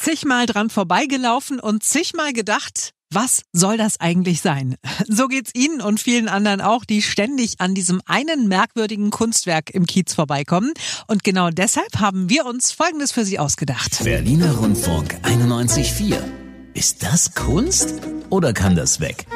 zigmal dran vorbeigelaufen und zigmal gedacht, was soll das eigentlich sein? So geht's Ihnen und vielen anderen auch, die ständig an diesem einen merkwürdigen Kunstwerk im Kiez vorbeikommen. Und genau deshalb haben wir uns Folgendes für Sie ausgedacht. Berliner Rundfunk 91.4. Ist das Kunst oder kann das weg?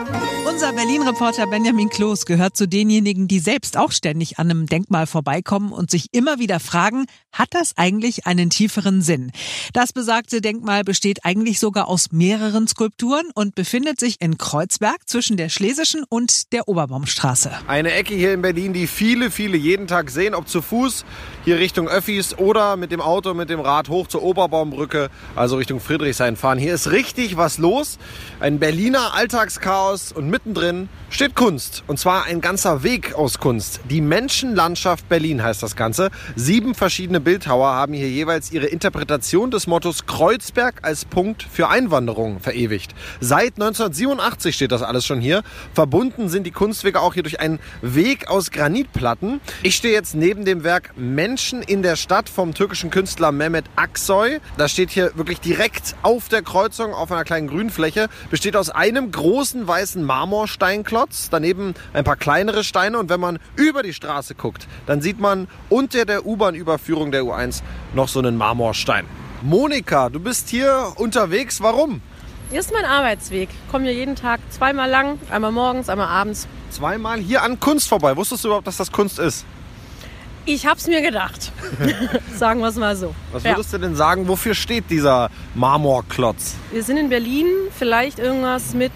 Unser Berlin-Reporter Benjamin Kloß gehört zu denjenigen, die selbst auch ständig an einem Denkmal vorbeikommen und sich immer wieder fragen, hat das eigentlich einen tieferen Sinn? Das besagte Denkmal besteht eigentlich sogar aus mehreren Skulpturen und befindet sich in Kreuzberg zwischen der Schlesischen und der Oberbaumstraße. Eine Ecke hier in Berlin, die viele, viele jeden Tag sehen, ob zu Fuß, hier Richtung Öffis oder mit dem Auto, mit dem Rad hoch zur Oberbaumbrücke, also Richtung Friedrichshain fahren. Hier ist richtig was los. Ein Berliner Alltagschaos und mittendrin steht Kunst. Und zwar ein ganzer Weg aus Kunst. Die Menschenlandschaft Berlin heißt das Ganze. Sieben verschiedene Bildhauer haben hier jeweils ihre Interpretation des Mottos Kreuzberg als Punkt für Einwanderung verewigt. Seit 1987 steht das alles schon hier. Verbunden sind die Kunstwege auch hier durch einen Weg aus Granitplatten. Ich stehe jetzt neben dem Werk Menschen in der Stadt vom türkischen Künstler Mehmet Aksoy. Das steht hier wirklich direkt auf der Kreuzung auf einer kleinen Grünfläche. Besteht aus einem großen weißen Marmorsteinklotz, daneben ein paar kleinere Steine und wenn man über die Straße guckt, dann sieht man unter der U-Bahn-Überführung der U1 noch so einen Marmorstein. Monika, du bist hier unterwegs. Warum? Hier ist mein Arbeitsweg. Ich komme hier jeden Tag zweimal lang, einmal morgens, einmal abends. Zweimal hier an Kunst vorbei. Wusstest du überhaupt, dass das Kunst ist? Ich hab's mir gedacht. Sagen wir es mal so. Was Ja. würdest du denn sagen, wofür steht dieser Marmorklotz? Wir sind in Berlin, vielleicht irgendwas mit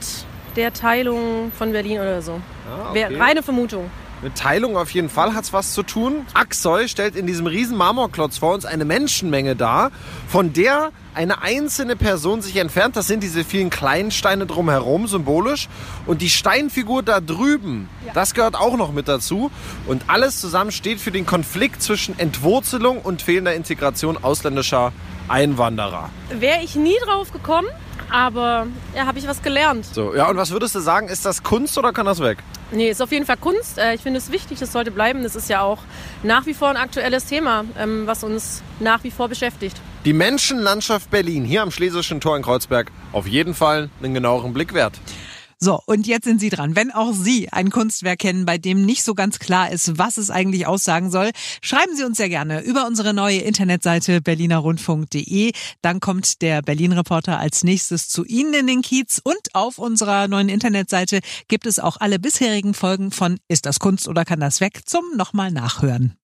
der Teilung von Berlin oder so. Ah, Wär- Reine Vermutung. Mit Teilung auf jeden Fall hat's was zu tun. Aksoy stellt in diesem riesen Marmorklotz vor uns eine Menschenmenge dar, von der eine einzelne Person sich entfernt. Das sind diese vielen kleinen Steine drumherum, symbolisch. Und die Steinfigur da drüben, das gehört auch noch mit dazu. Und alles zusammen steht für den Konflikt zwischen Entwurzelung und fehlender Integration ausländischer Einwanderer. Wäre ich nie drauf gekommen, aber ja, habe ich was gelernt. So, ja, und was würdest du sagen, ist das Kunst oder kann das weg? Nee, ist auf jeden Fall Kunst. Äh, Ich finde es wichtig, das sollte bleiben. Das ist ja auch nach wie vor ein aktuelles Thema, ähm, was uns nach wie vor beschäftigt. Die Menschenlandschaft Berlin hier am Schlesischen Tor in Kreuzberg auf jeden Fall einen genaueren Blick wert. So, und jetzt sind Sie dran. Wenn auch Sie ein Kunstwerk kennen, bei dem nicht so ganz klar ist, was es eigentlich aussagen soll, schreiben Sie uns sehr gerne über unsere neue Internetseite berlinerrundfunk.de. Dann kommt der Berlin-Reporter als nächstes zu Ihnen in den Kiez und auf unserer neuen Internetseite gibt es auch alle bisherigen Folgen von Ist das Kunst oder kann das weg zum nochmal nachhören.